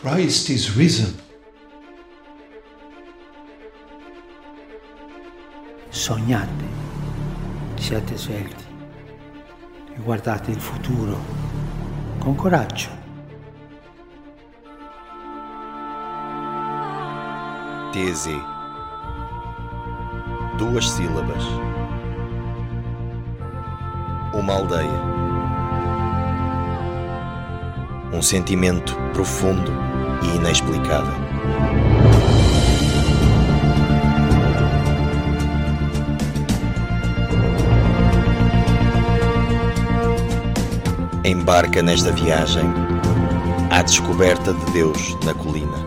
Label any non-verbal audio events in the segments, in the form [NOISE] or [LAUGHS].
Christ is risen. Sognate, siate svelti e guardate il futuro con coraggio. TZ. Duas sílabas. Uma aldeia. Um sentimento profundo e inexplicável. Embarca nesta viagem à descoberta de Deus na colina.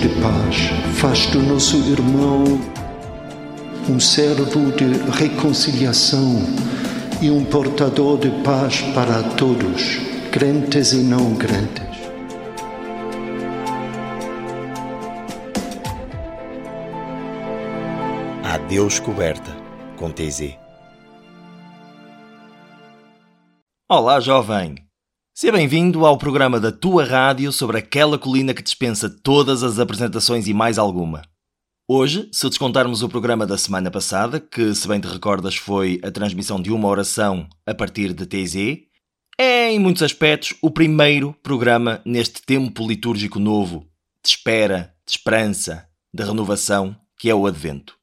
De paz, faz do nosso irmão um servo de reconciliação e um portador de paz para todos, crentes e não crentes. A Deus coberta com TZ. Olá, jovem! Seja bem-vindo ao programa da tua rádio sobre aquela colina que dispensa todas as apresentações e mais alguma. Hoje, se descontarmos o programa da semana passada, que, se bem te recordas, foi a transmissão de uma oração a partir de TZ, é, em muitos aspectos, o primeiro programa neste tempo litúrgico novo, de espera, de esperança, de renovação, que é o Advento.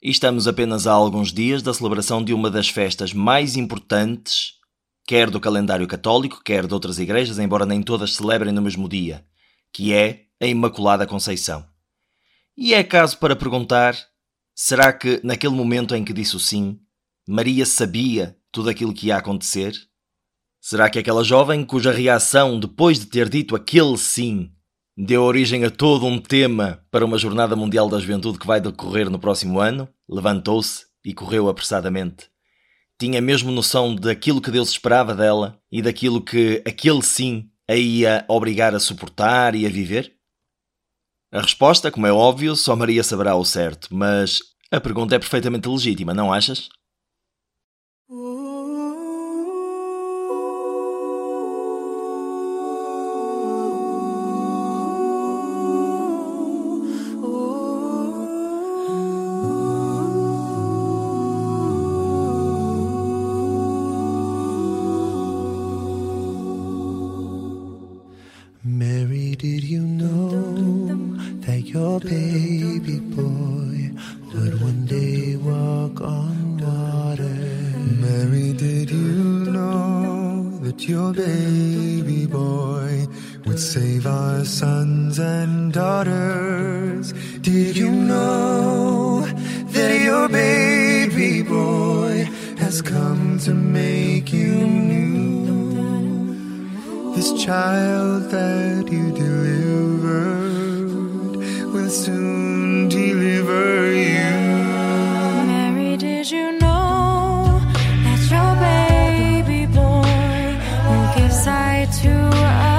E estamos apenas há alguns dias da celebração de uma das festas mais importantes, quer do calendário católico, quer de outras igrejas, embora nem todas celebrem no mesmo dia, que é a Imaculada Conceição. E é caso para perguntar: será que naquele momento em que disse o sim, Maria sabia tudo aquilo que ia acontecer? Será que aquela jovem cuja reação depois de ter dito aquele sim deu origem a todo um tema para uma Jornada Mundial da Juventude que vai decorrer no próximo ano, levantou-se e correu apressadamente. Tinha mesmo noção daquilo que Deus esperava dela e daquilo que aquele sim a ia obrigar a suportar e a viver? A resposta, como é óbvio, só Maria saberá o certo, mas a pergunta é perfeitamente legítima, não achas? Child that you delivered will soon deliver you. Mary, did you know that your baby boy will give sight to a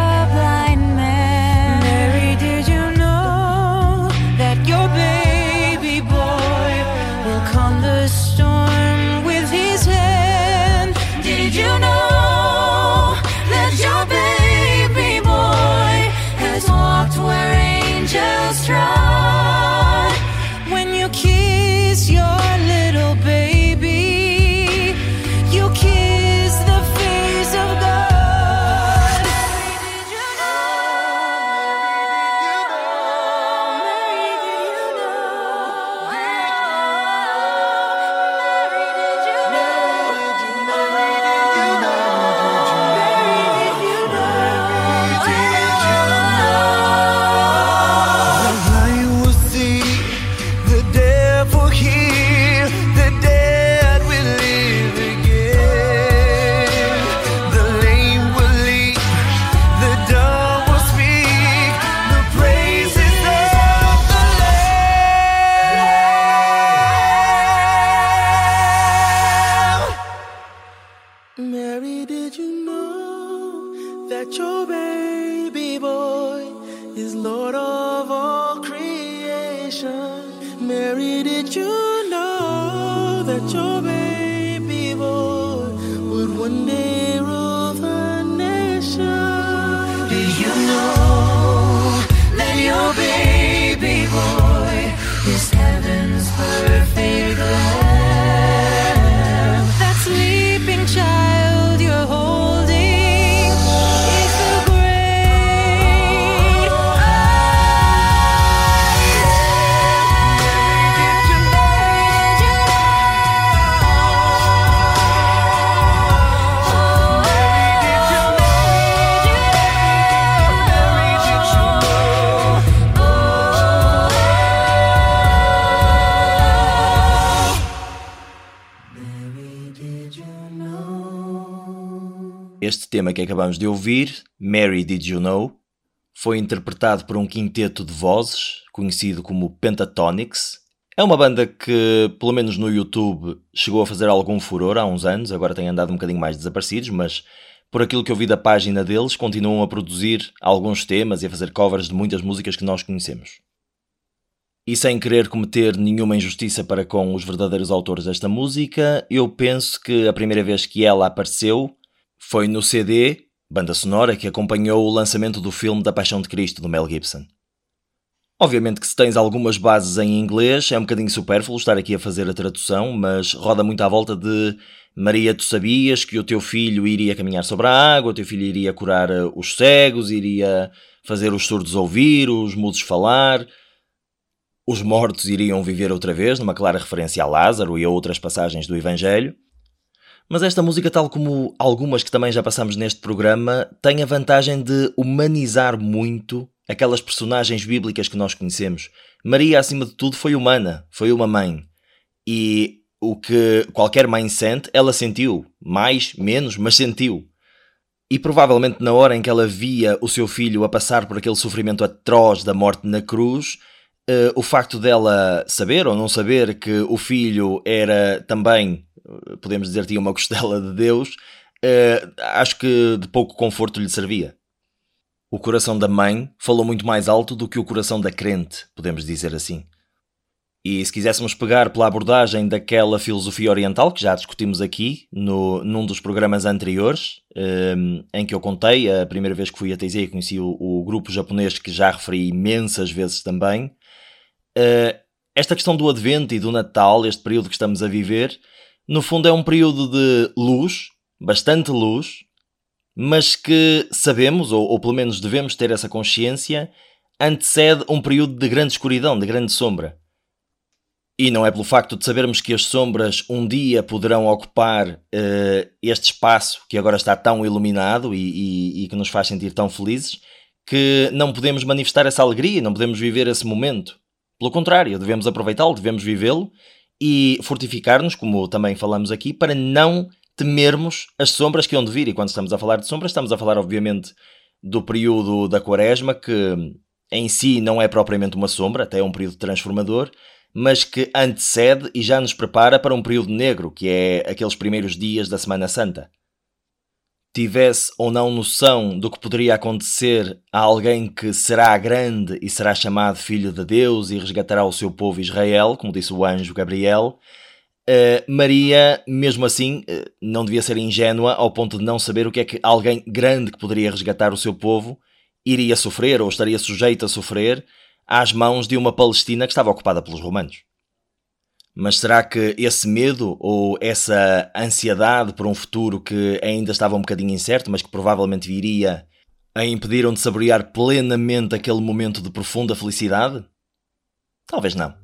tema que acabamos de ouvir, Mary Did You Know, foi interpretado por um quinteto de vozes, conhecido como Pentatonics. É uma banda que, pelo menos no YouTube, chegou a fazer algum furor há uns anos, agora tem andado um bocadinho mais desaparecidos, mas por aquilo que eu vi da página deles, continuam a produzir alguns temas e a fazer covers de muitas músicas que nós conhecemos. E sem querer cometer nenhuma injustiça para com os verdadeiros autores desta música, eu penso que a primeira vez que ela apareceu foi no CD, banda sonora, que acompanhou o lançamento do filme da Paixão de Cristo, do Mel Gibson. Obviamente que se tens algumas bases em inglês, é um bocadinho supérfluo estar aqui a fazer a tradução, mas roda muito à volta de Maria, tu sabias que o teu filho iria caminhar sobre a água, o teu filho iria curar eh, os cegos, iria fazer os surdos ouvir, os mudos falar, os mortos iriam viver outra vez, numa clara referência a Lázaro e a outras passagens do Evangelho. Mas esta música, tal como algumas que também já passamos neste programa, tem a vantagem de humanizar muito aquelas personagens bíblicas que nós conhecemos. Maria, acima de tudo, foi humana, foi uma mãe. E o que qualquer mãe sente, ela sentiu. Mais, menos, mas sentiu. E provavelmente na hora em que ela via o seu filho a passar por aquele sofrimento atroz da morte na cruz, eh, o facto dela saber ou não saber que o filho era também, podemos dizer, tinha uma costela de Deus, eh, acho que de pouco conforto lhe servia. O coração da mãe falou muito mais alto do que o coração da crente, podemos dizer assim. E se quiséssemos pegar pela abordagem daquela filosofia oriental que já discutimos aqui no, num dos programas anteriores, um, em que eu contei a primeira vez que fui a Taizé e conheci o, o, grupo japonês que já referi imensas vezes também, uh, esta questão do Advento e do Natal, este período que estamos a viver, no fundo é um período de luz, bastante luz, mas que sabemos, ou, ou pelo menos devemos ter essa consciência, antecede um período de grande escuridão, de grande sombra. E não é pelo facto de sabermos que as sombras um dia poderão ocupar uh, este espaço que agora está tão iluminado e, e, e, que nos faz sentir tão felizes que não podemos manifestar essa alegria, não podemos viver esse momento. Pelo contrário, devemos aproveitá-lo, devemos vivê-lo e fortificar-nos, como também falamos aqui, para não temermos as sombras que hão de vir. E quando estamos a falar de sombras, estamos a falar, obviamente, do período da Quaresma, que em si não é propriamente uma sombra, até é um período transformador mas que antecede e já nos prepara para um período negro, que é aqueles primeiros dias da Semana Santa. Tivesse ou não noção do que poderia acontecer a alguém que será grande e será chamado Filho de Deus e resgatará o seu povo Israel, como disse o anjo Gabriel, uh, Maria, mesmo assim, uh, não devia ser ingênua ao ponto de não saber o que é que alguém grande que poderia resgatar o seu povo iria sofrer ou estaria sujeito a sofrer às mãos de uma Palestina que estava ocupada pelos romanos. Mas será que esse medo ou essa ansiedade por um futuro que ainda estava um bocadinho incerto, mas que provavelmente viria, a impediram de saborear plenamente aquele momento de profunda felicidade? Talvez não.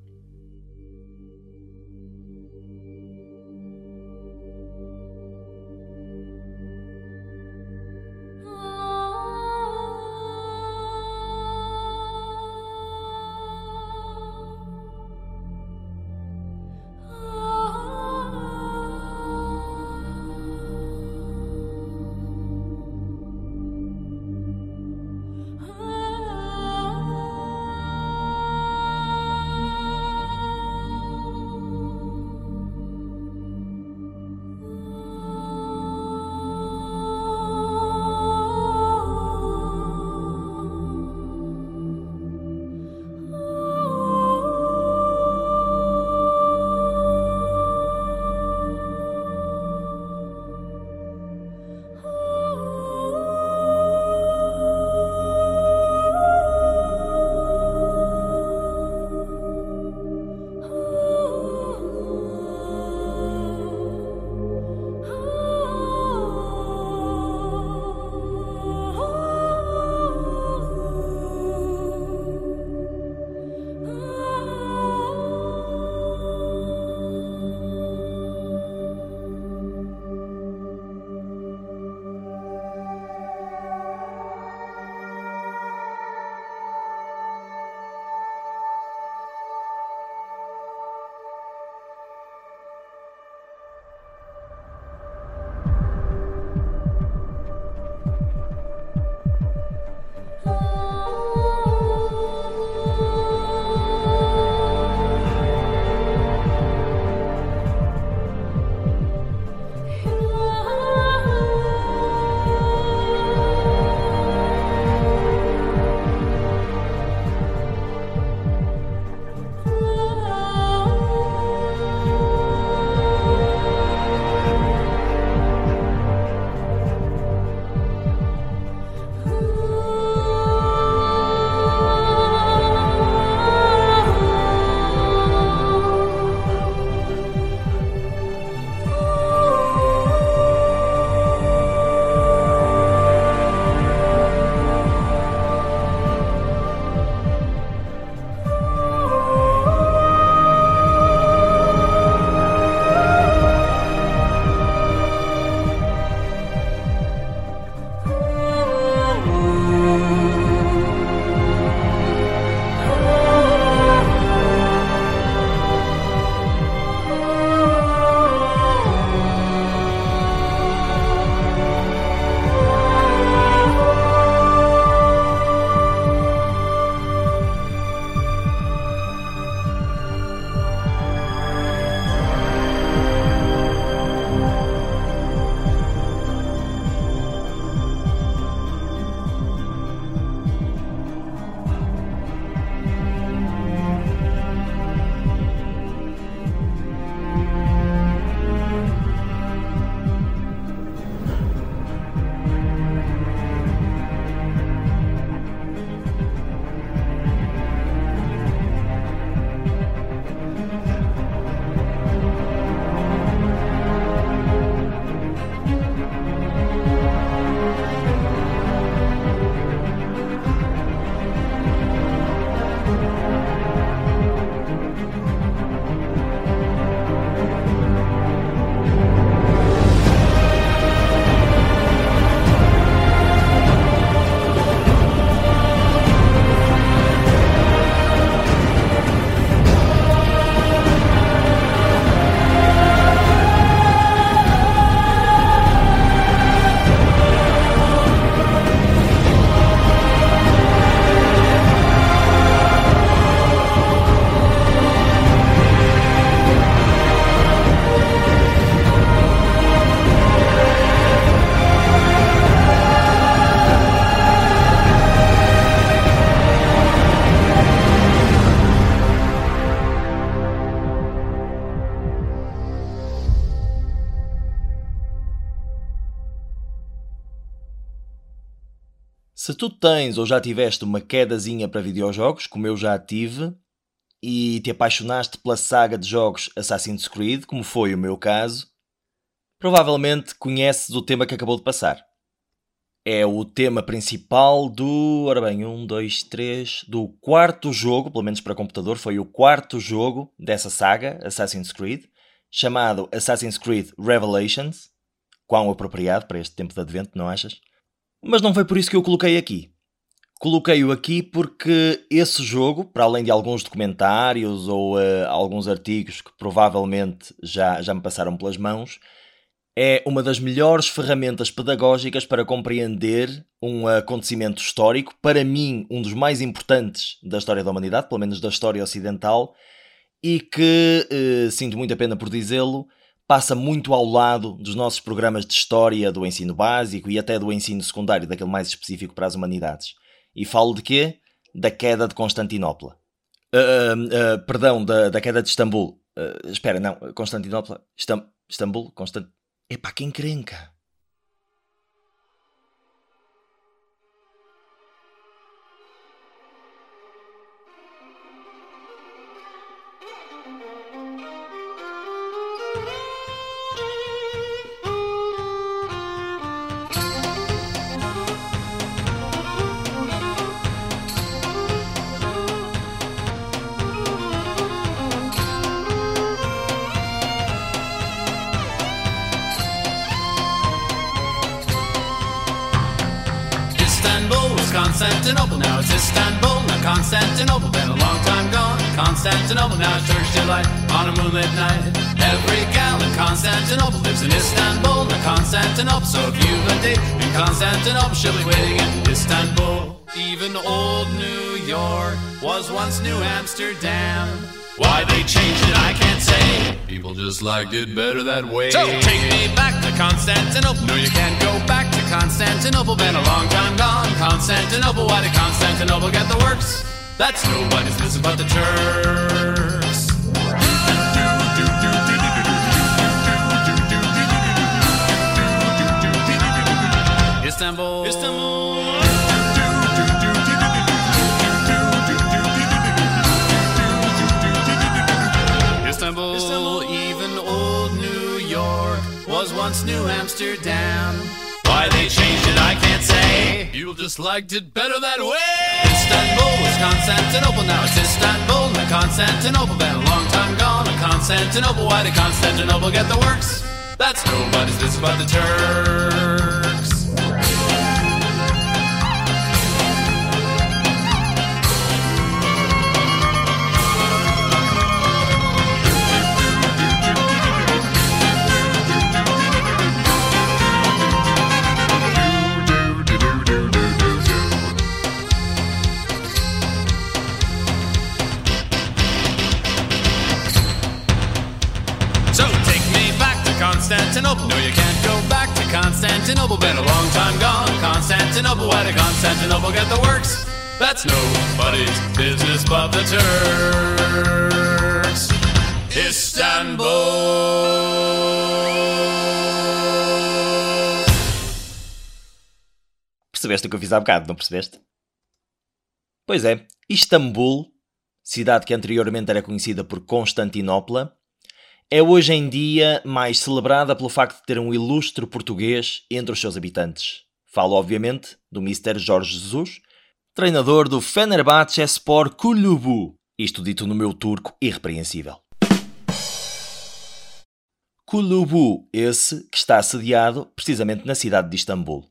Tu tens ou já tiveste uma quedazinha para videojogos, como eu já tive, e te apaixonaste pela saga de jogos Assassin's Creed, como foi o meu caso, provavelmente conheces o tema que acabou de passar. É o tema principal do. Ora bem, um, dois, três. Do quarto jogo, pelo menos para computador, foi o quarto jogo dessa saga, Assassin's Creed, chamado Assassin's Creed Revelations. Quão apropriado para este tempo de advento, não achas? Mas não foi por isso que eu coloquei aqui. Coloquei-o aqui porque esse jogo, para além de alguns documentários ou eh, alguns artigos que provavelmente já, já me passaram pelas mãos, é uma das melhores ferramentas pedagógicas para compreender um acontecimento histórico, para mim, um dos mais importantes da história da humanidade, pelo menos da história ocidental, e que, eh, sinto muita pena por dizê-lo, passa muito ao lado dos nossos programas de história do ensino básico e até do ensino secundário, daquele mais específico para as humanidades. E falo de quê? Da queda de Constantinopla. Ah, ah, perdão, da, da queda de Istambul. Ah, espera, não, Constantinopla. Istam, Istambul? Constant... Epá, que encrenca. Constantinople, now it's Istanbul, not Constantinople. Been a long time gone. Constantinople, now it's Turkish delight on a moonlit night. Every gal in Constantinople lives in Istanbul, not Constantinople. So if you've a date in Constantinople, she'll be waiting in Istanbul. Even old New York was once New Amsterdam. Why they changed it, I can't say. People just liked it better that way. So take me back Constantinople. No, you can't go back to Constantinople. Been a long time gone. Constantinople. Why did Constantinople get the works? That's nobody's business but the Turks. Istanbul. Istanbul. Istanbul. Was once New Amsterdam. Why they changed it, I can't say. People just liked it better that way. Istanbul was Constantinople, now it's Istanbul, not Constantinople. Been a long time gone, a Constantinople. Why did Constantinople get the works? That's nobody's business but the Turks. Constantinople. Why Constantinople get the works? That's nobody's business but the Turks. Istanbul. Percebeste o que eu fiz há bocado, não percebeste? Pois é, Istambul, cidade que anteriormente era conhecida por Constantinopla, é hoje em dia mais celebrada pelo facto de ter um ilustre português entre os seus habitantes. Falo, obviamente, do Mr. Jorge Jesus, treinador do Fenerbahçe Spor Kulübü, isto dito no meu turco irrepreensível. Kulübü, esse que está sediado precisamente na cidade de Istambul.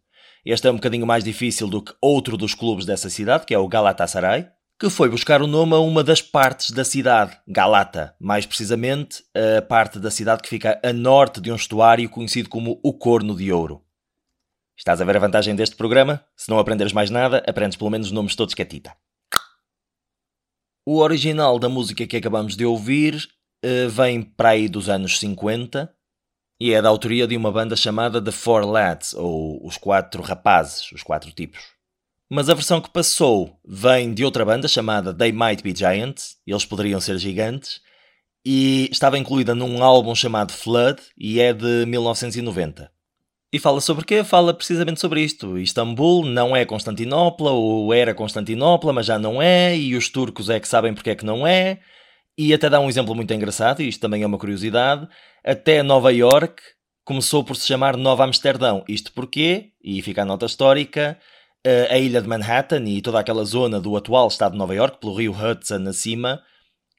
Este é um bocadinho mais difícil do que outro dos clubes dessa cidade, que é o Galatasaray, que foi buscar o nome a uma das partes da cidade, Galata, mais precisamente a parte da cidade que fica a norte de um estuário conhecido como o Corno de Ouro. Estás a ver a vantagem deste programa? Se não aprenderes mais nada, aprendes pelo menos os nomes todos catita. O original da música que acabamos de ouvir eh, vem para aí dos anos 50 e é da autoria de uma banda chamada The Four Lads, ou Os Quatro Rapazes, os Quatro Tipos. Mas a versão que passou vem de outra banda chamada They Might Be Giants, eles poderiam ser gigantes, e estava incluída num álbum chamado Flood e é de 1990. E fala sobre quê? Fala precisamente sobre isto. Istambul não é Constantinopla, ou era Constantinopla, mas já não é, e os turcos é que sabem porque é que não é. E até dá um exemplo muito engraçado, e isto também é uma curiosidade. Até Nova York começou por se chamar Nova Amsterdão. Isto porquê? E fica a nota histórica. eh, A ilha de Manhattan e toda aquela zona do atual estado de Nova York, pelo rio Hudson acima,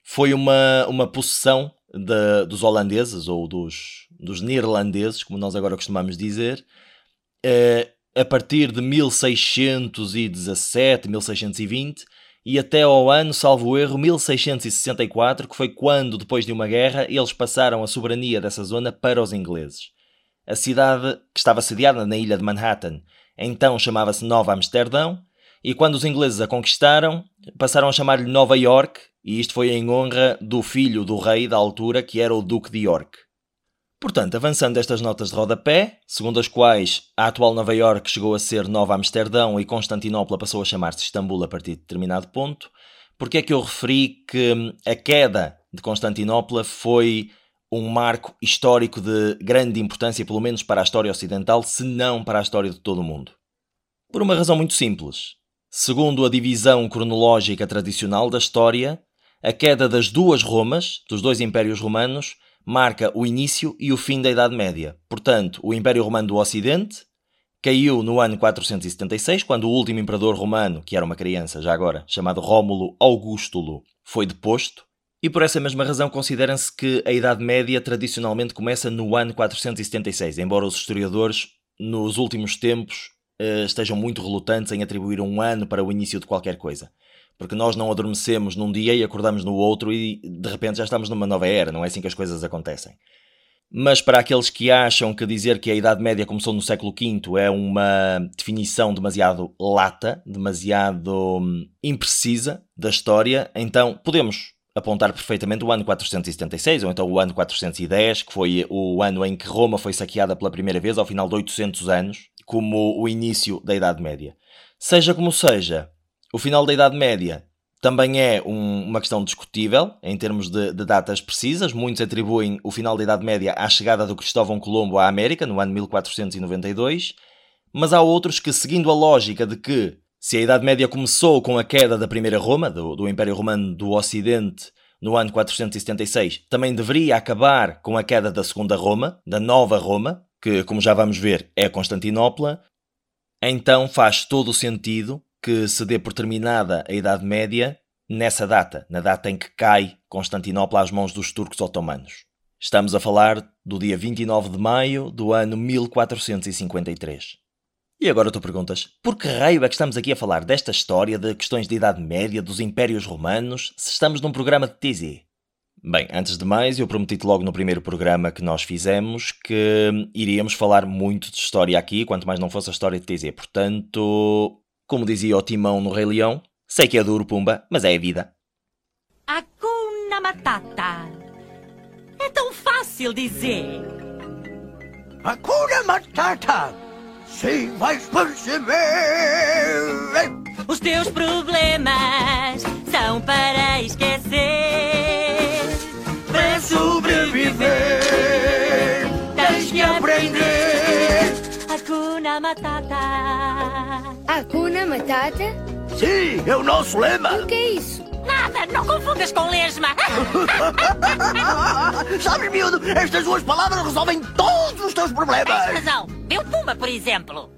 foi uma, uma possessão de- dos holandeses ou dos, dos neerlandeses, como nós agora costumamos dizer, eh, a partir de 1617, 1620 e até ao ano, salvo erro, 1664, que foi quando, depois de uma guerra, eles passaram a soberania dessa zona para os ingleses. A cidade, que estava sediada na ilha de Manhattan, então chamava-se Nova Amsterdão, e quando os ingleses a conquistaram, passaram a chamar-lhe Nova York, e isto foi em honra do filho do rei da altura, que era o Duque de York. Portanto, avançando estas notas de rodapé, segundo as quais a atual Nova York chegou a ser Nova Amsterdão e Constantinopla passou a chamar-se Istambul a partir de determinado ponto, porque é que eu referi que hum, a queda de Constantinopla foi um marco histórico de grande importância, pelo menos para a história ocidental, se não para a história de todo o mundo? Por uma razão muito simples. Segundo a divisão cronológica tradicional da história, a queda das duas Romas, dos dois impérios romanos, marca o início e o fim da Idade Média. Portanto, o Império Romano do Ocidente caiu no ano 476, quando o último imperador romano, que era uma criança já agora, chamado Rómulo Augustulo, foi deposto. E por essa mesma razão considera-se que a Idade Média tradicionalmente começa no ano 476, embora os historiadores, nos últimos tempos, eh, estejam muito relutantes em atribuir um ano para o início de qualquer coisa. Porque nós não adormecemos num dia e acordamos no outro e de repente já estamos numa nova era, não é assim que as coisas acontecem. Mas para aqueles que acham que dizer que a Idade Média começou no século V é uma definição demasiado lata, demasiado hum, imprecisa da história, então podemos apontar perfeitamente o ano 476 ou então o ano 410, que foi o ano em que Roma foi saqueada pela primeira vez, ao final de 800 anos, como o início da Idade Média. Seja como seja, o final da Idade Média também é um- uma questão discutível em termos de, de datas precisas. Muitos atribuem o final da Idade Média à chegada do Cristóvão Colombo à América, no ano 1492, mas há outros que, seguindo a lógica de que se a Idade Média começou com a queda da primeira Roma, do, do Império Romano do Ocidente, no ano 476, também deveria acabar com a queda da segunda Roma, da nova Roma, que, como já vamos ver, é Constantinopla, então faz todo o sentido que se dê por terminada a Idade Média nessa data, na data em que cai Constantinopla às mãos dos turcos otomanos. Estamos a falar do dia 29 de maio do ano 1453. E agora tu perguntas, por que raio é que estamos aqui a falar desta história de questões de Idade Média, dos Impérios Romanos, se estamos num programa de TZ? Bem, antes de mais, eu prometi-te logo no primeiro programa que nós fizemos que iríamos falar muito de história aqui, quanto mais não fosse a história de TZ. Portanto, como dizia o Timão no Rei Leão, sei que é duro, Pumba, mas é a vida. Hakuna Matata. É tão fácil dizer. Hakuna Matata. Sim, vais perceber. Os teus problemas são para esquecer. Para sobreviver, tens que aprender. Hakuna Matata. Hakuna Matata? Sim, é o nosso lema. O que é isso? Nada, não confundas com lesma. [LAUGHS] Sabes, miúdo, estas duas palavras resolvem todos os teus Tens problemas. razão. Meu Pumba, por exemplo.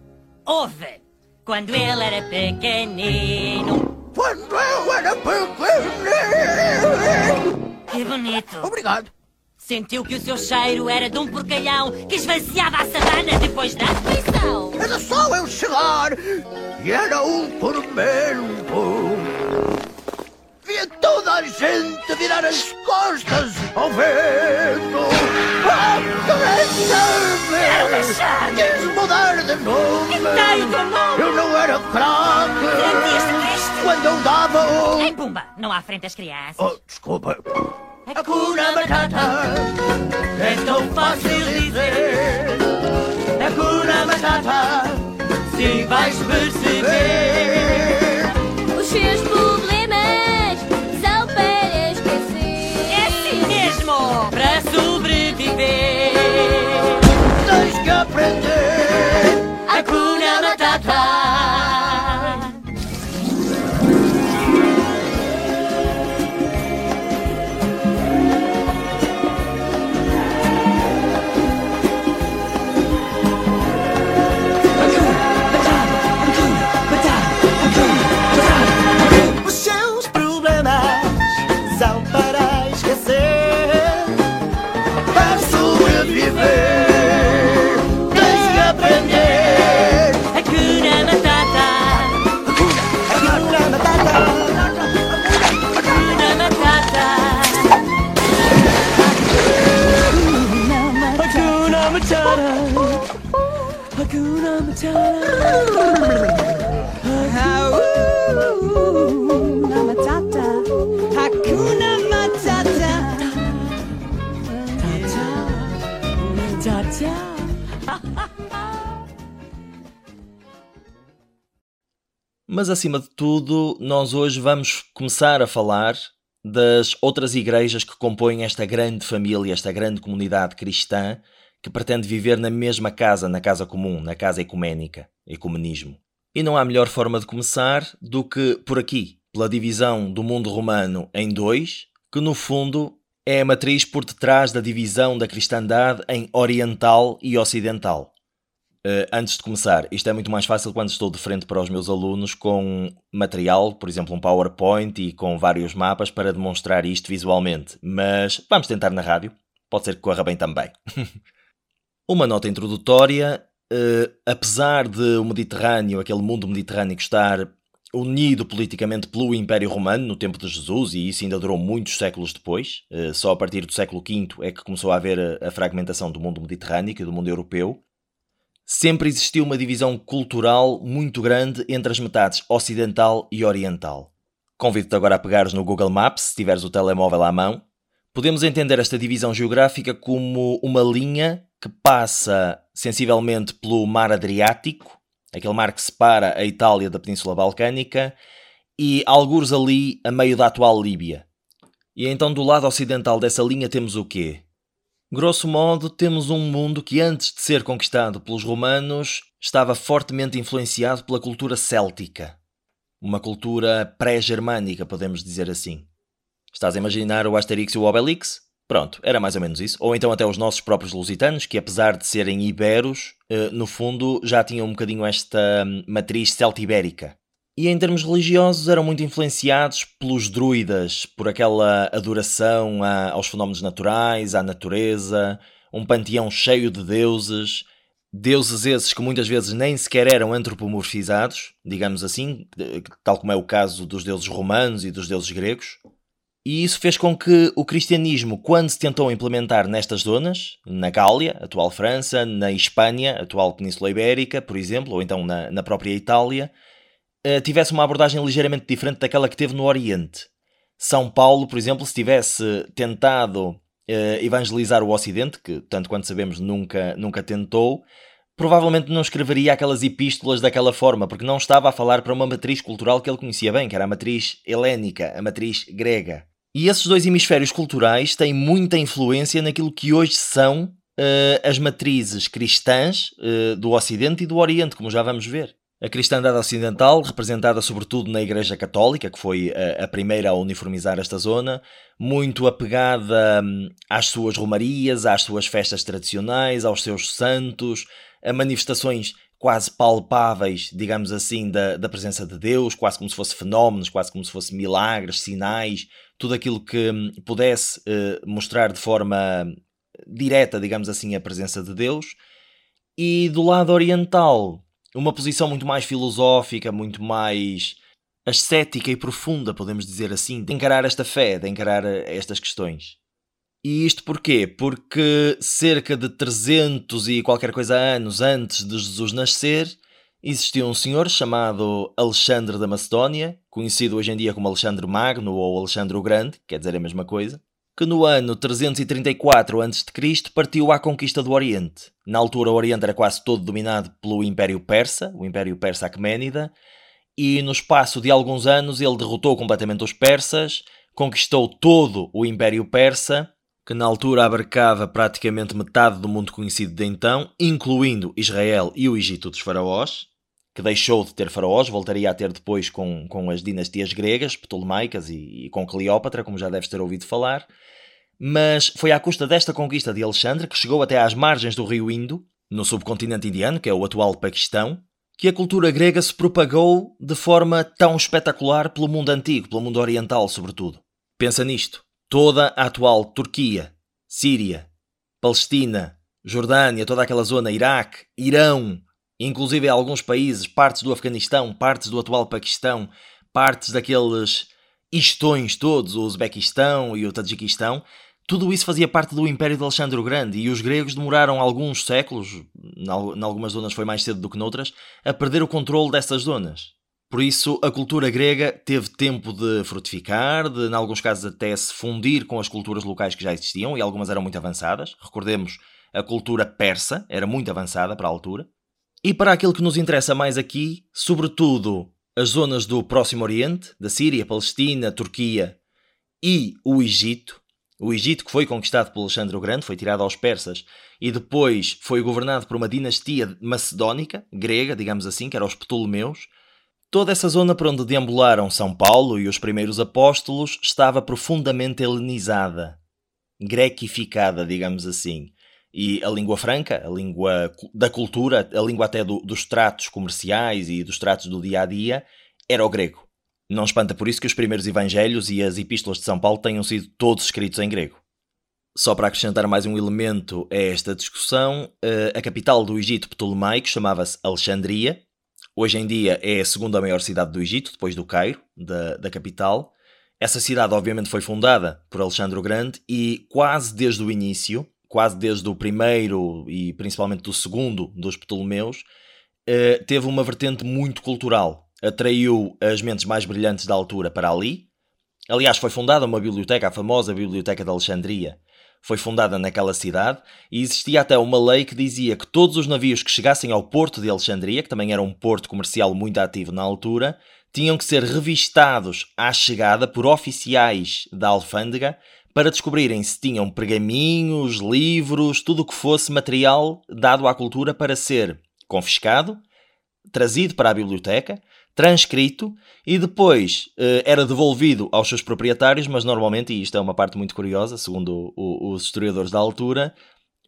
Ouve. Quando ele era pequenino. Quando eu era pequenino. Que bonito. Obrigado. Sentiu que o seu cheiro era de um porcalhão que esvaziava a savana depois da refeição. Era só eu chegar e era um tormento. Via toda a gente virar as costas ao vento. Ah, Era uma charme. Quis mudar de nome. Eu não era craque. Quando eu dava. Ei, Pumba, não há frente às crianças. Oh, desculpa. Hakuna Matata É tão fácil dizer Hakuna Matata Sim, vais perceber Os seus acima de tudo, nós hoje vamos começar a falar das outras igrejas que compõem esta grande família, esta grande comunidade cristã que pretende viver na mesma casa, na casa comum, na casa ecuménica, ecumenismo. E não há melhor forma de começar do que por aqui, pela divisão do mundo romano em dois, que no fundo é a matriz por detrás da divisão da cristandade em oriental e ocidental. Uh, antes de começar, isto é muito mais fácil quando estou de frente para os meus alunos com material, por exemplo, um PowerPoint e com vários mapas para demonstrar isto visualmente. Mas vamos tentar na rádio, pode ser que corra bem também. [LAUGHS] Uma nota introdutória: uh, apesar de o Mediterrâneo, aquele mundo mediterrâneo, estar unido politicamente pelo Império Romano no tempo de Jesus, e isso ainda durou muitos séculos depois, uh, só a partir do século V é que começou a haver a, a fragmentação do mundo mediterrâneo e do mundo europeu sempre existiu uma divisão cultural muito grande entre as metades ocidental e oriental. Convido-te agora a pegares no Google Maps, se tiveres o telemóvel à mão. Podemos entender esta divisão geográfica como uma linha que passa sensivelmente pelo mar Adriático, aquele mar que separa a Itália da Península Balcânica, e algures ali a meio da atual Líbia. E então do lado ocidental dessa linha temos o quê? Grosso modo, temos um mundo que antes de ser conquistado pelos romanos estava fortemente influenciado pela cultura céltica. Uma cultura pré-germânica, podemos dizer assim. Estás a imaginar o Asterix e o Obelix? Pronto, era mais ou menos isso. Ou então até os nossos próprios lusitanos, que apesar de serem iberos, eh, no fundo já tinham um bocadinho esta hum, matriz celtibérica. E em termos religiosos eram muito influenciados pelos druidas, por aquela adoração a- aos fenómenos naturais, à natureza, um panteão cheio de deuses, deuses esses que muitas vezes nem sequer eram antropomorfizados, digamos assim, tal como é o caso dos deuses romanos e dos deuses gregos. E isso fez com que o cristianismo, quando se tentou implementar nestas zonas, na Gália, atual França, na Espanha, atual Península Ibérica, por exemplo, ou então na, na própria Itália, tivesse uma abordagem ligeiramente diferente daquela que teve no Oriente. São Paulo, por exemplo, se tivesse tentado eh, evangelizar o Ocidente, que tanto quanto sabemos nunca, nunca tentou, provavelmente não escreveria aquelas epístolas daquela forma, porque não estava a falar para uma matriz cultural que ele conhecia bem, que era a matriz helénica, a matriz grega. E esses dois hemisférios culturais têm muita influência naquilo que hoje são eh, as matrizes cristãs eh, do Ocidente e do Oriente, como já vamos ver. A cristandade ocidental, representada sobretudo na Igreja Católica, que foi a, a primeira a uniformizar esta zona, muito apegada hum, às suas romarias, às suas festas tradicionais, aos seus santos, a manifestações quase palpáveis, digamos assim, da, da presença de Deus, quase como se fosse fenómenos, quase como se fosse milagres, sinais, tudo aquilo que hum, pudesse eh, mostrar de forma direta, digamos assim, a presença de Deus. E do lado oriental, uma posição muito mais filosófica, muito mais ascética e profunda, podemos dizer assim, de encarar esta fé, de encarar eh, estas questões. E isto porquê? Porque cerca de 300 e qualquer coisa anos antes de Jesus nascer, existia um senhor chamado Alexandre da Macedónia, conhecido hoje em dia como Alexandre Magno ou Alexandre o Grande, quer dizer a mesma coisa, que no ano 334 a.C. partiu à conquista do Oriente. Na altura o Oriente era quase todo dominado pelo Império Persa, o Império Persa Aquemênida, e no espaço de alguns anos ele derrotou completamente os persas, conquistou todo o Império Persa, que na altura abarcava praticamente metade do mundo conhecido de então, incluindo Israel e o Egito dos faraós, que deixou de ter faraós, voltaria a ter depois com, com as dinastias gregas, ptolemaicas e, e com Cleópatra, como já deves ter ouvido falar. Mas foi à custa desta conquista de Alexandre, que chegou até às margens do rio Indo, no subcontinente indiano, que é o atual Paquistão, que a cultura grega se propagou de forma tão espetacular pelo mundo antigo, pelo mundo oriental, sobretudo. Pensa nisto. Toda a atual Turquia, Síria, Palestina, Jordânia, toda aquela zona, Iraque, Irão, inclusive alguns países, partes do Afeganistão, partes do atual Paquistão, partes daqueles istões todos, o Uzbequistão e o Tajiquistão, Tudo isso fazia parte do Império de Alexandre o Grande e os gregos demoraram alguns séculos, em al- em algumas zonas foi mais cedo do que noutras, a perder o controle dessas zonas. Por isso, a cultura grega teve tempo de frutificar, de, em alguns casos, até se fundir com as culturas locais que já existiam, e algumas eram muito avançadas. Recordemos, a cultura persa era muito avançada para a altura. E para aquilo que nos interessa mais aqui, sobretudo as zonas do Próximo Oriente, da Síria, Palestina, Turquia e o Egito. O Egito, que foi conquistado por Alexandre o Grande, foi tirado aos persas e depois foi governado por uma dinastia macedónica, grega, digamos assim, que era os Ptolomeus. Toda essa zona por onde deambularam São Paulo e os primeiros apóstolos estava profundamente helenizada, grequificada, digamos assim. E a língua franca, a língua da cultura, a língua até do- dos tratos comerciais e dos tratos do dia a dia, era o grego. Não espanta por isso que os primeiros evangelhos e as epístolas de São Paulo tenham sido todos escritos em grego. Só para acrescentar mais um elemento a esta discussão, eh, a capital do Egito Ptolomaico chamava-se Alexandria. Hoje em dia é a segunda maior cidade do Egito, depois do Cairo, da, da capital. Essa cidade, obviamente, foi fundada por Alexandre o Grande e quase desde o início, quase desde o primeiro e principalmente do segundo dos Ptolomeus, eh, teve uma vertente muito cultural. Atraiu as mentes mais brilhantes da altura para ali. Aliás, foi fundada uma biblioteca, a famosa Biblioteca de Alexandria. Foi fundada naquela cidade e existia até uma lei que dizia que todos os navios que chegassem ao porto de Alexandria, que também era um porto comercial muito ativo na altura, tinham que ser revistados à chegada por oficiais da alfândega para descobrirem se tinham pergaminhos, livros, tudo o que fosse material dado à cultura para ser confiscado, trazido para a biblioteca, transcrito e depois eh, era devolvido aos seus proprietários, mas normalmente, e isto é uma parte muito curiosa, segundo o- o- os historiadores da altura,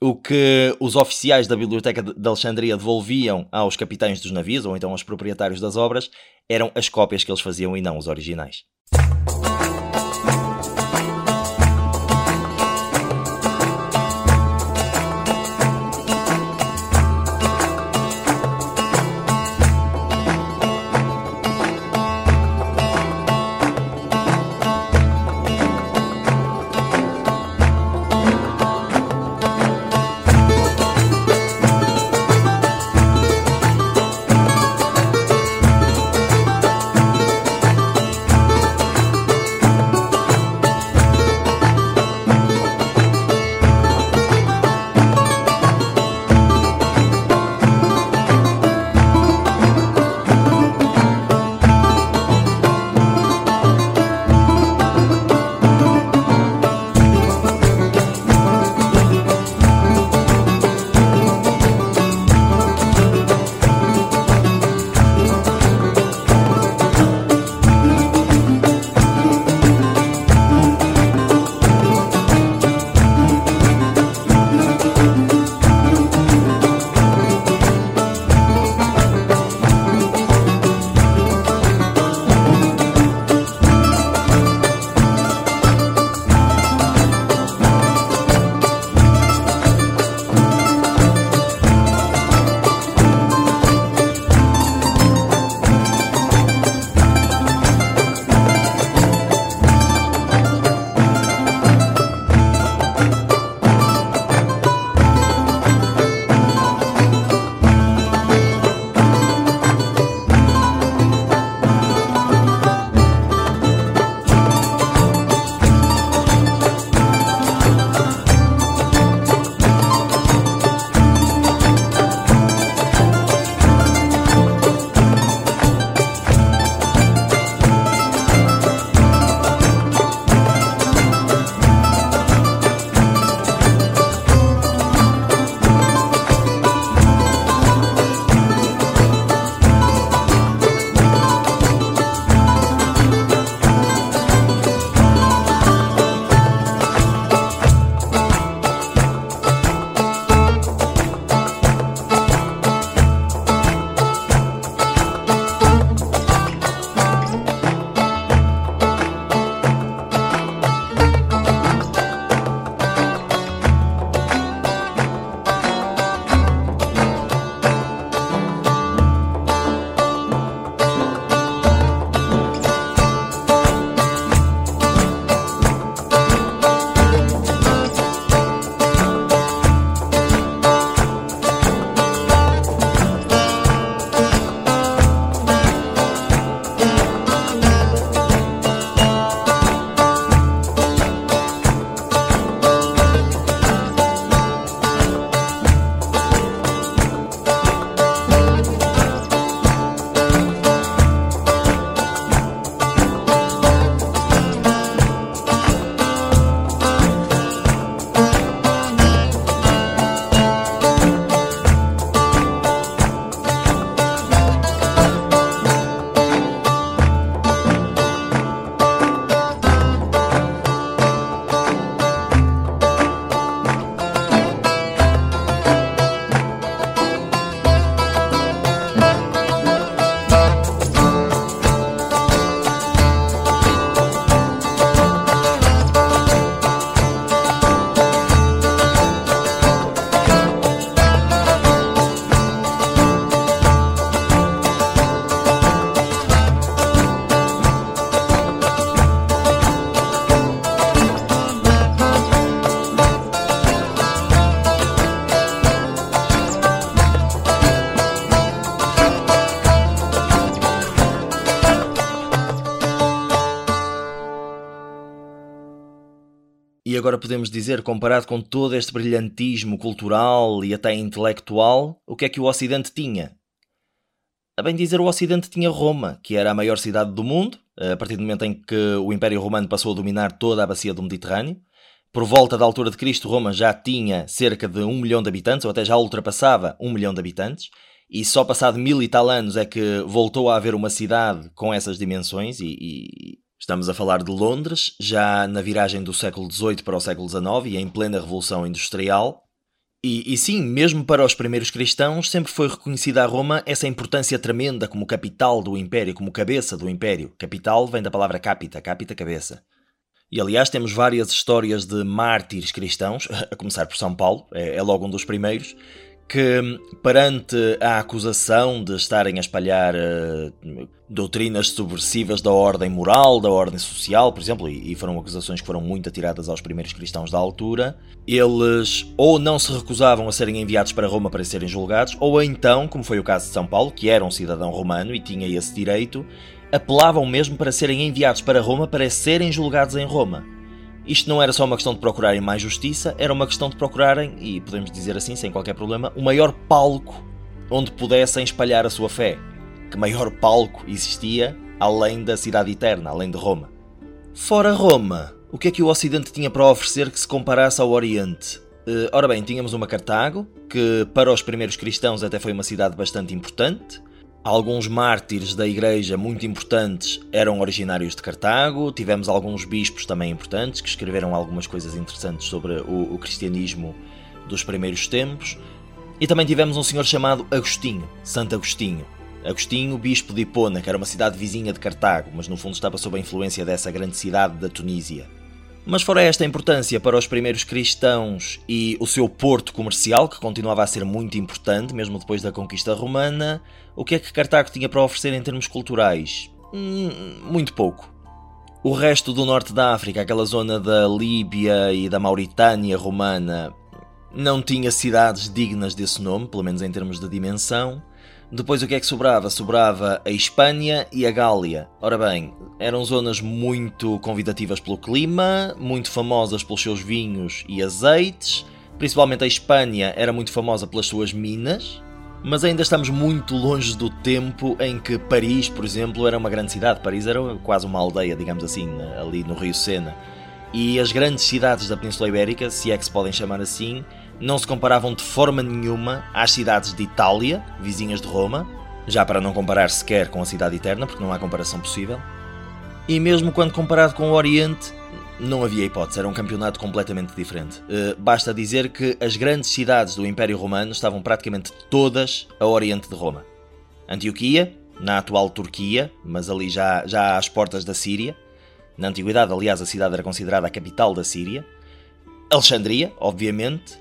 o que os oficiais da Biblioteca de Alexandria devolviam aos capitães dos navios, ou então aos proprietários das obras, eram as cópias que eles faziam e não os originais. Agora podemos dizer, comparado com todo este brilhantismo cultural e até intelectual, o que é que o Ocidente tinha? A bem dizer, o Ocidente tinha Roma, que era a maior cidade do mundo, a partir do momento em que o Império Romano passou a dominar toda a bacia do Mediterrâneo. Por volta da altura de Cristo, Roma já tinha cerca de um milhão de habitantes, ou até já ultrapassava um milhão de habitantes, e só passado mil e tal anos é que voltou a haver uma cidade com essas dimensões, e, e estamos a falar de Londres, já na viragem do século XVIII para o século XIX e em plena Revolução Industrial. E, e, sim, mesmo para os primeiros cristãos, sempre foi reconhecida a Roma essa importância tremenda como capital do Império, como cabeça do Império. Capital vem da palavra capita, capita, cabeça. E aliás, temos várias histórias de mártires cristãos, [LAUGHS] a começar por São Paulo, é, é logo um dos primeiros, que perante a acusação de estarem a espalhar uh, doutrinas subversivas da ordem moral, da ordem social, por exemplo, e, e, foram acusações que foram muito atiradas aos primeiros cristãos da altura, eles ou não se recusavam a serem enviados para Roma para serem julgados, ou então, como foi o caso de São Paulo, que era um cidadão romano e tinha esse direito, apelavam mesmo para serem enviados para Roma para serem julgados em Roma. Isto não era só uma questão de procurarem mais justiça, era uma questão de procurarem, e podemos dizer assim sem qualquer problema, o maior palco onde pudessem espalhar a sua fé. Que maior palco existia além da cidade eterna, além de Roma. Fora Roma, o que é que o Ocidente tinha para oferecer que se comparasse ao Oriente? Uh, ora bem, tínhamos uma Cartago, que para os primeiros cristãos até foi uma cidade bastante importante. Alguns mártires da igreja muito importantes eram originários de Cartago, tivemos alguns bispos também importantes que escreveram algumas coisas interessantes sobre o, o cristianismo dos primeiros tempos, e também tivemos um senhor chamado Agostinho, Santo Agostinho. Agostinho, bispo de Hipona, que era uma cidade vizinha de Cartago, mas no fundo estava sob a influência dessa grande cidade da Tunísia. Mas fora esta importância para os primeiros cristãos e o seu porto comercial, que continuava a ser muito importante, mesmo depois da conquista romana, o que é que Cartago tinha para oferecer em termos culturais? Hum, muito pouco. O resto do norte da África, aquela zona da Líbia e da Mauritânia romana, não tinha cidades dignas desse nome, pelo menos em termos de dimensão. Depois o que é que sobrava? Sobrava a Espanha e a Gália. Ora bem, eram zonas muito convidativas pelo clima, muito famosas pelos seus vinhos e azeites. Principalmente a Espanha era muito famosa pelas suas minas, mas ainda estamos muito longe do tempo em que Paris, por exemplo, era uma grande cidade. Paris era quase uma aldeia, digamos assim, ali no Rio Sena. E as grandes cidades da Península Ibérica, se é que se podem chamar assim, não se comparavam de forma nenhuma às cidades de Itália, vizinhas de Roma, já para não comparar sequer com a Cidade Eterna, porque não há comparação possível. E mesmo quando comparado com o Oriente, não havia hipótese, era um campeonato completamente diferente. Uh, basta dizer que as grandes cidades do Império Romano estavam praticamente todas a oriente de Roma. Antioquia, na atual Turquia, mas ali já, já às portas da Síria. Na antiguidade, aliás, a cidade era considerada a capital da Síria. Alexandria, obviamente,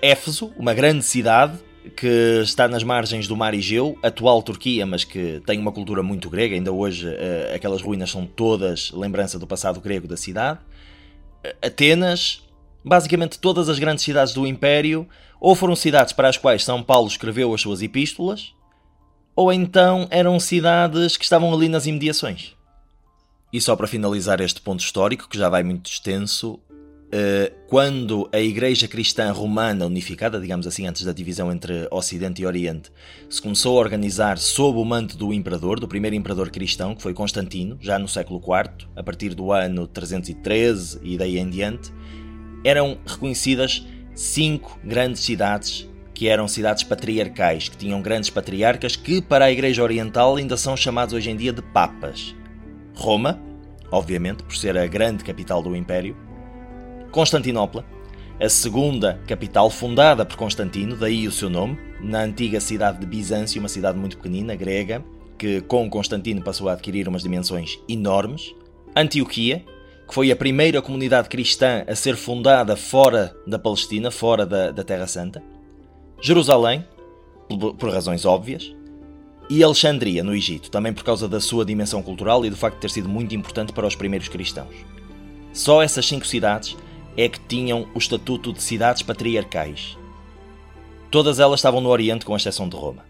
Éfeso, uma grande cidade que está nas margens do mar Egeu, atual Turquia, mas que tem uma cultura muito grega. Ainda hoje uh, aquelas ruínas são todas lembrança do passado grego da cidade. Uh, Atenas, basicamente todas as grandes cidades do Império, ou foram cidades para as quais São Paulo escreveu as suas epístolas, ou então eram cidades que estavam ali nas imediações. E só para finalizar este ponto histórico, que já vai muito extenso, eh, quando a Igreja Cristã Romana unificada, digamos assim, antes da divisão entre Ocidente e Oriente, se começou a organizar sob o manto do imperador, do primeiro imperador cristão, que foi Constantino, já no século IV, a partir do ano 313 e daí em diante, eram reconhecidas cinco grandes cidades que eram cidades patriarcais, que tinham grandes patriarcas que, para a Igreja Oriental, ainda são chamados hoje em dia de papas. Roma, obviamente, por ser a grande capital do Império, Constantinopla, a segunda capital fundada por Constantino, daí o seu nome, na antiga cidade de Bizâncio, uma cidade muito pequenina, grega, que com Constantino passou a adquirir umas dimensões enormes. Antioquia, que foi a primeira comunidade cristã a ser fundada fora da Palestina, fora da, da Terra Santa. Jerusalém, por, por razões óbvias. E Alexandria, no Egito, também por causa da sua dimensão cultural e do facto de ter sido muito importante para os primeiros cristãos. Só essas cinco cidades é que tinham o estatuto de cidades patriarcais. Todas elas estavam no Oriente, com exceção de Roma.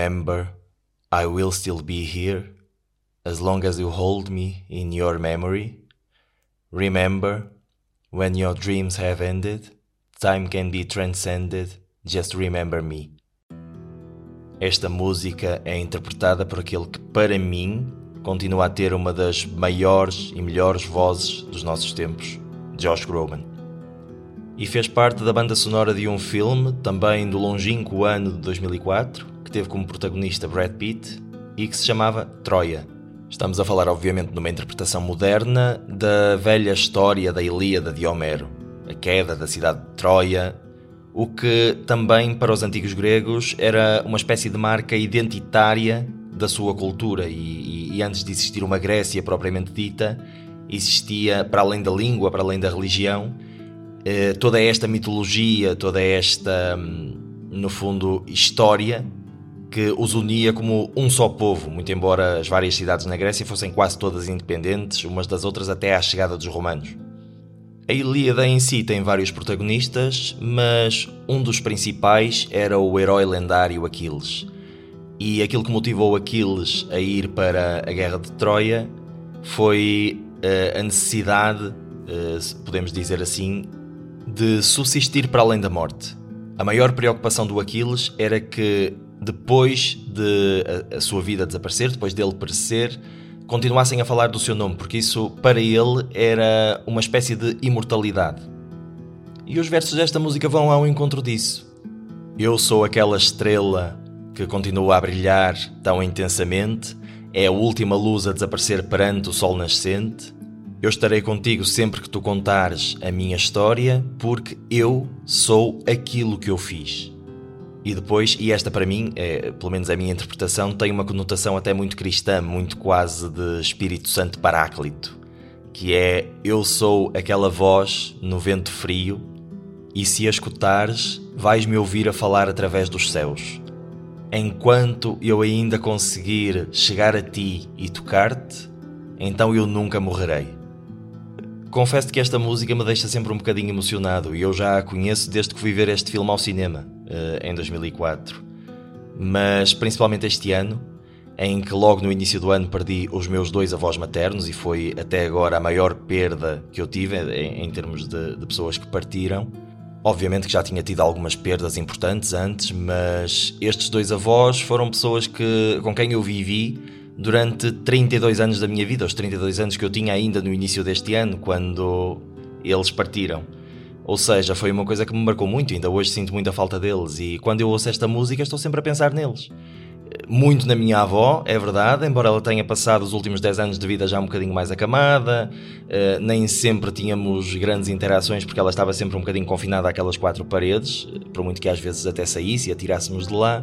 Remember, I will still be here as long as you hold me in your memory. Remember, when your dreams have ended, time can be transcended. Just remember me. Esta música é interpretada por aquele que, para mim, continua a ter uma das maiores e melhores vozes dos nossos tempos, Josh Groban. E fez parte da banda sonora de um filme, também do longínquo ano de 2004, que teve como protagonista Brad Pitt e que se chamava Troia. Estamos a falar, obviamente, numa interpretação moderna da velha história da Ilíada de Homero, a queda da cidade de Troia, o que também para os antigos gregos era uma espécie de marca identitária da sua cultura e, e- e antes de existir uma Grécia propriamente dita, existia, para além da língua, para além da religião, toda esta mitologia, toda esta, hum, no fundo, história que os unia como um só povo, muito embora as várias cidades na Grécia fossem quase todas independentes, umas das outras até à chegada dos romanos. A Ilíada em si tem vários protagonistas, mas um dos principais era o herói lendário Aquiles. E aquilo que motivou Aquiles a ir para a guerra de Troia foi eh, a necessidade, eh, se podemos dizer assim, de subsistir para além da morte. A maior preocupação do Aquiles era que depois de a, a sua vida desaparecer, depois dele perecer, continuassem a falar do seu nome, porque isso para ele era uma espécie de imortalidade. E os versos desta música vão ao encontro disso. Eu sou aquela estrela que continua a brilhar tão intensamente, é a última luz a desaparecer perante o sol nascente. Eu estarei contigo sempre que tu contares a minha história, porque eu sou aquilo que eu fiz. E depois, e esta para mim, é, pelo menos a minha interpretação, tem uma conotação até muito cristã, muito quase de Espírito Santo Paráclito, que é eu sou aquela voz no vento frio, e se a escutares, vais-me ouvir a falar através dos céus. Enquanto eu ainda conseguir chegar a ti e tocar-te, então eu nunca morrerei. Confesso que esta música me deixa sempre um bocadinho emocionado e eu já a conheço desde que fui ver este filme ao cinema, eh, em 2004. Mas principalmente este ano, em que logo no início do ano perdi os meus dois avós maternos e foi até agora a maior perda que eu tive em, em termos de, de pessoas que partiram. Obviamente que já tinha tido algumas perdas importantes antes, mas estes dois avós foram pessoas que, com quem eu vivi durante 32 anos da minha vida, os 32 anos que eu tinha ainda no início deste ano, quando eles partiram. Ou seja, foi uma coisa que me marcou muito, ainda hoje sinto muita falta deles e quando eu ouço esta música estou sempre a pensar neles. Muito na minha avó, é verdade, embora ela tenha passado os últimos 10 anos de vida já um bocadinho mais acamada, eh, nem sempre tínhamos grandes interações porque ela estava sempre um bocadinho confinada àquelas quatro paredes, por muito que às vezes até saísse e a tirássemos de lá.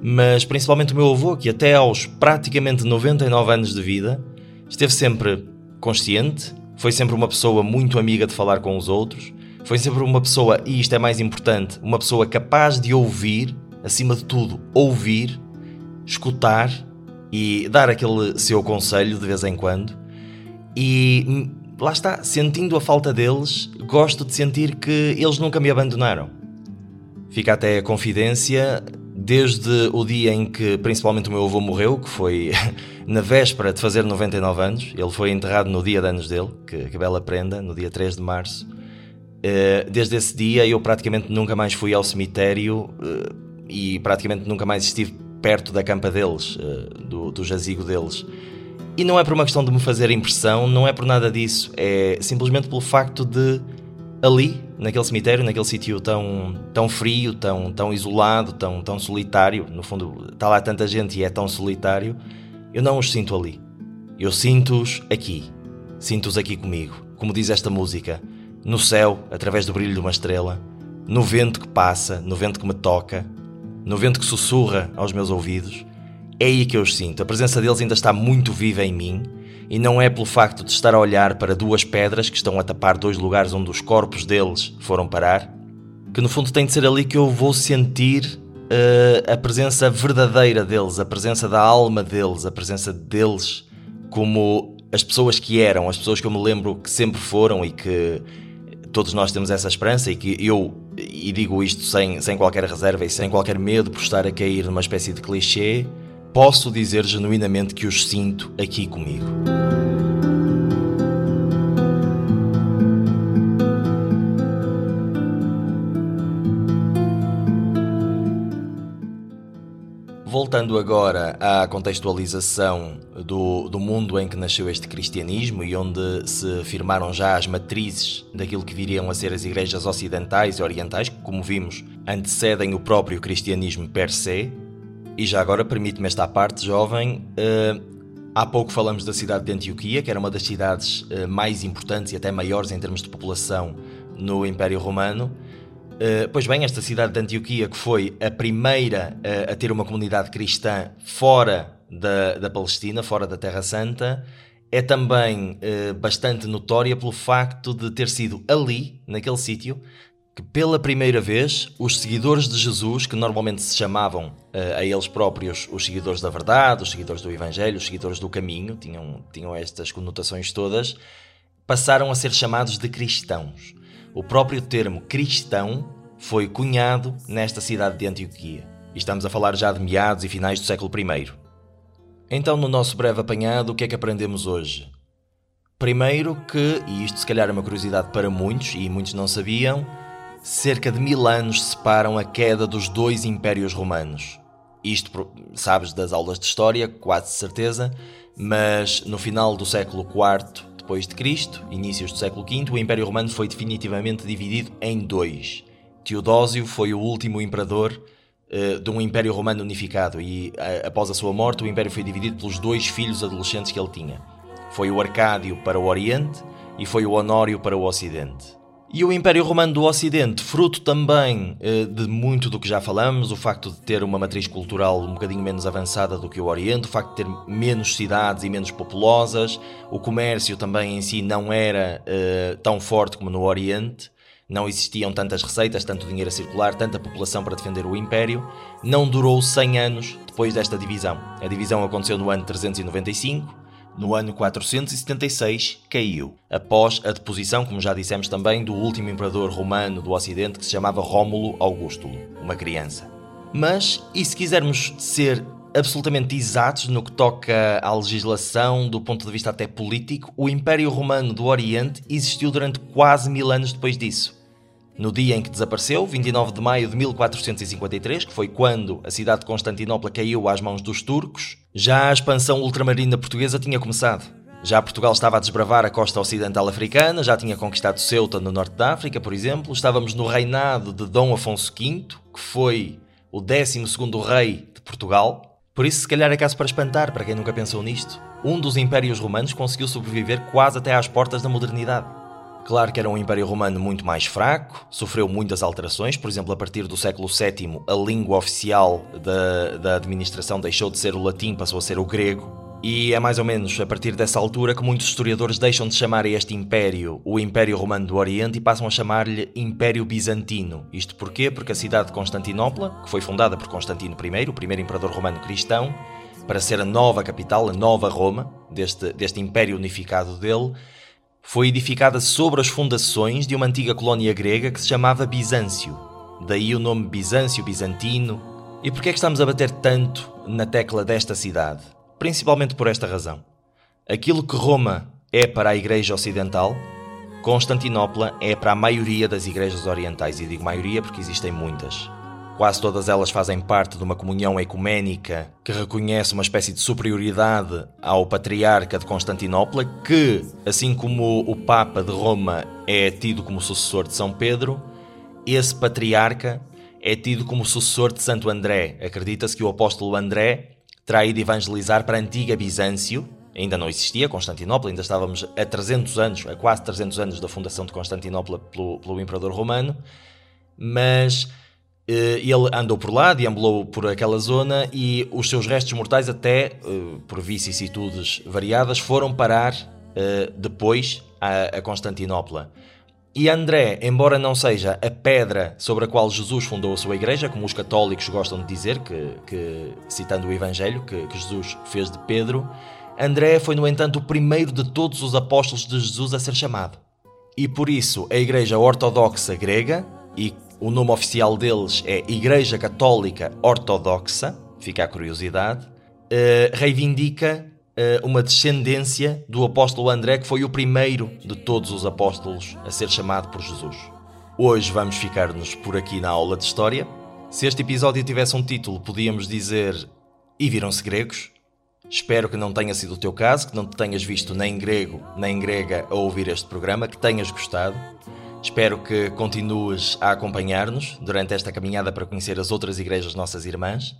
Mas principalmente o meu avô, que até aos praticamente 99 anos de vida esteve sempre consciente, foi sempre uma pessoa muito amiga de falar com os outros, foi sempre uma pessoa, e isto é mais importante, uma pessoa capaz de ouvir, acima de tudo, ouvir, escutar e dar aquele seu conselho de vez em quando. E hum, lá está, sentindo a falta deles, gosto de sentir que eles nunca me abandonaram. Fica até a confidência, desde o dia em que principalmente o meu avô morreu, que foi [LAUGHS] na véspera de fazer 99 anos, ele foi enterrado no dia de anos dele, que, que bela prenda, no dia 3 de março. Eh, Desde esse dia eu praticamente nunca mais fui ao cemitério eh, e praticamente nunca mais estive perto da campa deles, eh, do, do jazigo deles. E não é por uma questão de me fazer impressão, não é por nada disso, é simplesmente pelo facto de ali, naquele cemitério, naquele sítio tão, tão frio, tão, tão isolado, tão, tão solitário, no fundo está lá tanta gente e é tão solitário, eu não os sinto ali. Eu sinto-os aqui. Sinto-os aqui comigo. Como diz esta música, no céu, através do brilho de uma estrela, no vento que passa, no vento que me toca, no vento que sussurra aos meus ouvidos. É aí que eu os sinto. A presença deles ainda está muito viva em mim e não é pelo facto de estar a olhar para duas pedras que estão a tapar dois lugares onde os corpos deles foram parar, que no fundo tem de ser ali que eu vou sentir eh, a presença verdadeira deles, a presença da alma deles, a presença deles como as pessoas que eram, as pessoas que eu me lembro que sempre foram e que todos nós temos essa esperança e que eu, e digo isto sem, sem qualquer reserva e sem qualquer medo por estar a cair numa espécie de clichê, posso dizer genuinamente que os sinto aqui comigo. Voltando agora à contextualização do, do mundo em que nasceu este cristianismo e onde se firmaram já as matrizes daquilo que viriam a ser as igrejas ocidentais e orientais, que, como vimos, antecedem o próprio cristianismo per se. E já agora permite-me esta parte, jovem. eh, há pouco falamos da cidade de Antioquia, que era uma das cidades eh, mais importantes e até maiores em termos de população no Império Romano. Uh, pois bem, esta cidade de Antioquia, que foi a primeira uh, a ter uma comunidade cristã fora da, da Palestina, fora da Terra Santa, é também uh, bastante notória pelo facto de ter sido ali, naquele sítio, que pela primeira vez os seguidores de Jesus, que normalmente se chamavam a eles próprios os seguidores da verdade, os seguidores do Evangelho, os seguidores do caminho, tinham, tinham estas conotações todas, passaram a ser chamados de cristãos. O próprio termo cristão foi cunhado nesta cidade de Antioquia. Estamos a falar já de meados e finais do século I. Então, no nosso breve apanhado, o que é que aprendemos hoje? Primeiro que, e isto se calhar é uma curiosidade para muitos, e muitos não sabiam, cerca de mil anos separam a queda dos dois impérios romanos. Isto sabes das aulas de história, quase certeza, mas no final do século IV depois de Cristo, inícios do século V, o Império Romano foi definitivamente dividido em dois. Teodósio foi o último imperador eh, de um Império Romano unificado e eh, após a sua morte o Império foi dividido pelos dois filhos adolescentes que ele tinha. Foi o Arcádio para o Oriente e foi o Honório para o Ocidente. E o Império Romano do Ocidente, fruto também eh, de muito do que já falamos, o facto de ter uma matriz cultural um bocadinho menos avançada do que o Oriente, o facto de ter menos cidades e menos populosas, o comércio também em si não era eh, tão forte como no Oriente, não existiam tantas receitas, tanto dinheiro a circular, tanta população para defender o Império, não durou 100 anos depois desta divisão. A divisão aconteceu no ano 395, no ano 476 caiu, após a deposição, como já dissemos também, do último imperador romano do Ocidente que se chamava Rómulo Augustulo, uma criança. Mas, e se quisermos ser absolutamente exatos no que toca à legislação do ponto de vista até político, o Império Romano do Oriente existiu durante quase mil anos depois disso. No dia em que desapareceu, 29 de maio de 1453, que foi quando a cidade de Constantinopla caiu às mãos dos turcos, já a expansão ultramarina portuguesa tinha começado. Já Portugal estava a desbravar a costa ocidental africana, já tinha conquistado Ceuta no norte da África, por exemplo. Estávamos no reinado de Dom Afonso V, que foi o 12º rei de Portugal. Por isso, se calhar é caso para espantar, para quem nunca pensou nisto. Um dos impérios romanos conseguiu sobreviver quase até às portas da modernidade. Claro que era um Império Romano muito mais fraco, sofreu muitas alterações, por exemplo, a partir do século VII, a língua oficial da, da administração deixou de ser o latim, passou a ser o grego. E é mais ou menos a partir dessa altura que muitos historiadores deixam de chamar a este império o Império Romano do Oriente e passam a chamar-lhe Império Bizantino. Isto porquê? Porque a cidade de Constantinopla, que foi fundada por Constantino I, o primeiro imperador romano cristão, para ser a nova capital, a nova Roma, deste, deste império unificado dele, foi edificada sobre as fundações de uma antiga colónia grega que se chamava Bizâncio. Daí o nome Bizâncio, Bizantino. E porquê é que estamos a bater tanto na tecla desta cidade? Principalmente por esta razão. Aquilo que Roma é para a Igreja Ocidental, Constantinopla é para a maioria das igrejas orientais. E digo maioria porque existem muitas. Quase todas elas fazem parte de uma comunhão ecuménica que reconhece uma espécie de superioridade ao patriarca de Constantinopla, que, assim como o Papa de Roma é tido como sucessor de São Pedro, esse patriarca é tido como sucessor de Santo André. Acredita-se que o apóstolo André terá ido evangelizar para a antiga Bizâncio, ainda não existia Constantinopla, ainda estávamos a 300 anos, a quase 300 anos da fundação de Constantinopla pelo, pelo imperador romano, mas ele andou por lá, deambulou por aquela zona e os seus restos mortais, até eh, por vicissitudes variadas, foram parar eh, depois a Constantinopla. E André, embora não seja a pedra sobre a qual Jesus fundou a sua igreja, como os católicos gostam de dizer, que, que, citando o Evangelho que, que Jesus fez de Pedro, André foi, no entanto, o primeiro de todos os apóstolos de Jesus a ser chamado. E por isso a Igreja Ortodoxa Grega, e o nome oficial deles é Igreja Católica Ortodoxa, fica a curiosidade, eh, reivindica eh, uma descendência do apóstolo André, que foi o primeiro de todos os apóstolos a ser chamado por Jesus. Hoje vamos ficar-nos por aqui na aula de História. Se este episódio tivesse um título, podíamos dizer E viram-se gregos? Espero que não tenha sido o teu caso, que não te tenhas visto nem grego nem grega a ouvir este programa, que tenhas gostado. Espero que continues a acompanhar-nos durante esta caminhada para conhecer as outras igrejas nossas irmãs,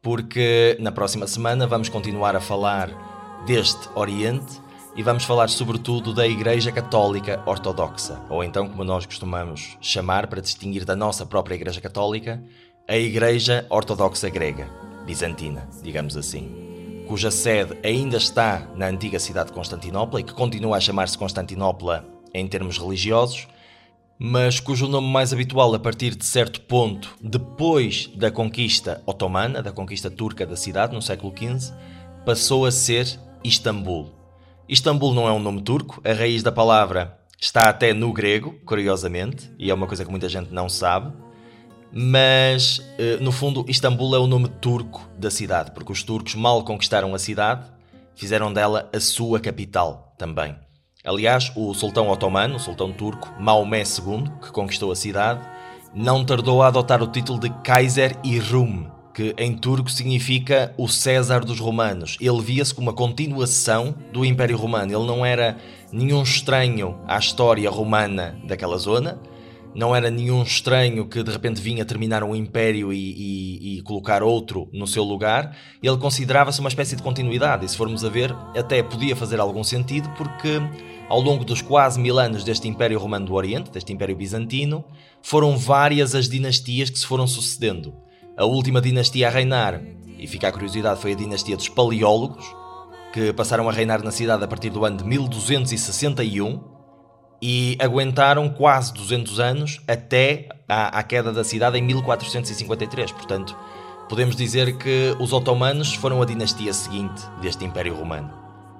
porque na próxima semana vamos continuar a falar deste Oriente e vamos falar sobretudo da Igreja Católica Ortodoxa, ou então como nós costumamos chamar para distinguir da nossa própria Igreja Católica, a Igreja Ortodoxa Grega, bizantina, digamos assim, cuja sede ainda está na antiga cidade de Constantinopla e que continua a chamar-se Constantinopla em termos religiosos, mas cujo nome mais habitual a partir de certo ponto, depois da conquista otomana, da conquista turca da cidade no século XV, passou a ser Istambul. Istambul não é um nome turco, a raiz da palavra está até no grego, curiosamente, e é uma coisa que muita gente não sabe. mas eh, no fundo Istambul é o nome turco da cidade, porque os turcos mal conquistaram a cidade, fizeram dela a sua capital também. Aliás, o sultão otomano, o sultão turco Maomé II, que conquistou a cidade, não tardou a adotar o título de Kaiser Irum, que em turco significa o César dos Romanos. Ele via-se como uma continuação do Império Romano. Ele não era nenhum estranho à história romana daquela zona, não era nenhum estranho que de repente vinha terminar um império e, e- e colocar outro no seu lugar. Ele considerava-se uma espécie de continuidade, e se formos a ver, até podia fazer algum sentido, porque ao longo dos quase mil anos deste Império Romano do Oriente, deste Império Bizantino, foram várias as dinastias que se foram sucedendo. A última dinastia a reinar, e fica a curiosidade, foi a dinastia dos Paleólogos, que passaram a reinar na cidade a partir do ano de 1261 e aguentaram quase 200 anos até à, à queda da cidade em 1453. Portanto, podemos dizer que os otomanos foram a dinastia seguinte deste Império Romano.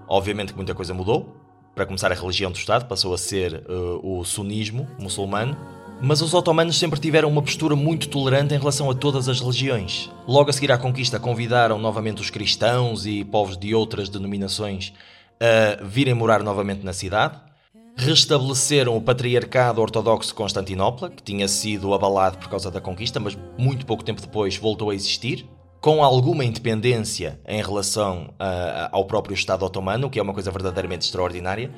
Obviamente que muita coisa mudou. Para começar, a religião do Estado passou a ser eh, o sunismo muçulmano. Mas os otomanos sempre tiveram uma postura muito tolerante em relação a todas as religiões. Logo a seguir à conquista, convidaram novamente os cristãos e povos de outras denominações a virem morar novamente na cidade. Restabeleceram o patriarcado ortodoxo de Constantinopla, que tinha sido abalado por causa da conquista, mas muito pouco tempo depois voltou a existir, com alguma independência em relação ah, ao próprio Estado otomano, que é uma coisa verdadeiramente extraordinária.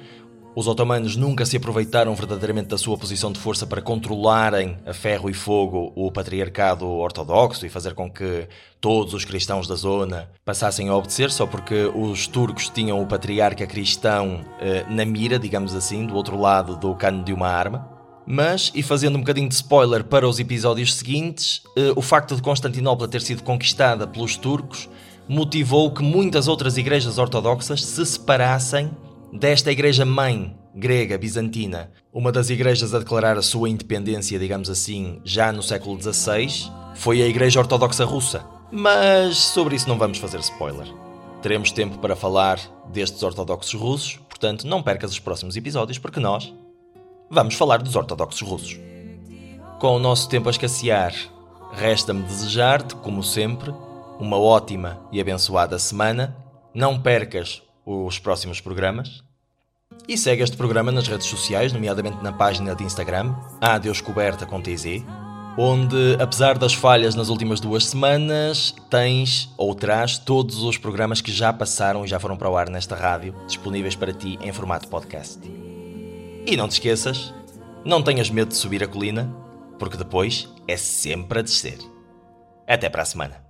Os otomanos nunca se aproveitaram verdadeiramente da sua posição de força para controlarem a ferro e fogo o patriarcado ortodoxo e fazer com que todos os cristãos da zona passassem a obedecer, só porque os turcos tinham o patriarca cristão eh, na mira, digamos assim, do outro lado do cano de uma arma. Mas, e fazendo um bocadinho de spoiler para os episódios seguintes, eh, o facto de Constantinopla ter sido conquistada pelos turcos motivou que muitas outras igrejas ortodoxas se separassem desta igreja mãe grega bizantina, uma das igrejas a declarar a sua independência, digamos assim, já no século XVI, foi a Igreja Ortodoxa Russa. Mas sobre isso não vamos fazer spoiler. Teremos tempo para falar destes ortodoxos russos, portanto não percas os próximos episódios porque nós vamos falar dos ortodoxos russos. Com o nosso tempo a escassear, resta-me desejar-te, como sempre, uma ótima e abençoada semana. Não percas os próximos programas. E segue este programa nas redes sociais, nomeadamente na página de Instagram, a Deus Coberta com TZ, onde, apesar das falhas nas últimas duas semanas, tens ou terás todos os programas que já passaram e já foram para o ar nesta rádio, disponíveis para ti em formato podcast. E não te esqueças, não tenhas medo de subir a colina, porque depois é sempre a descer. Até para a semana.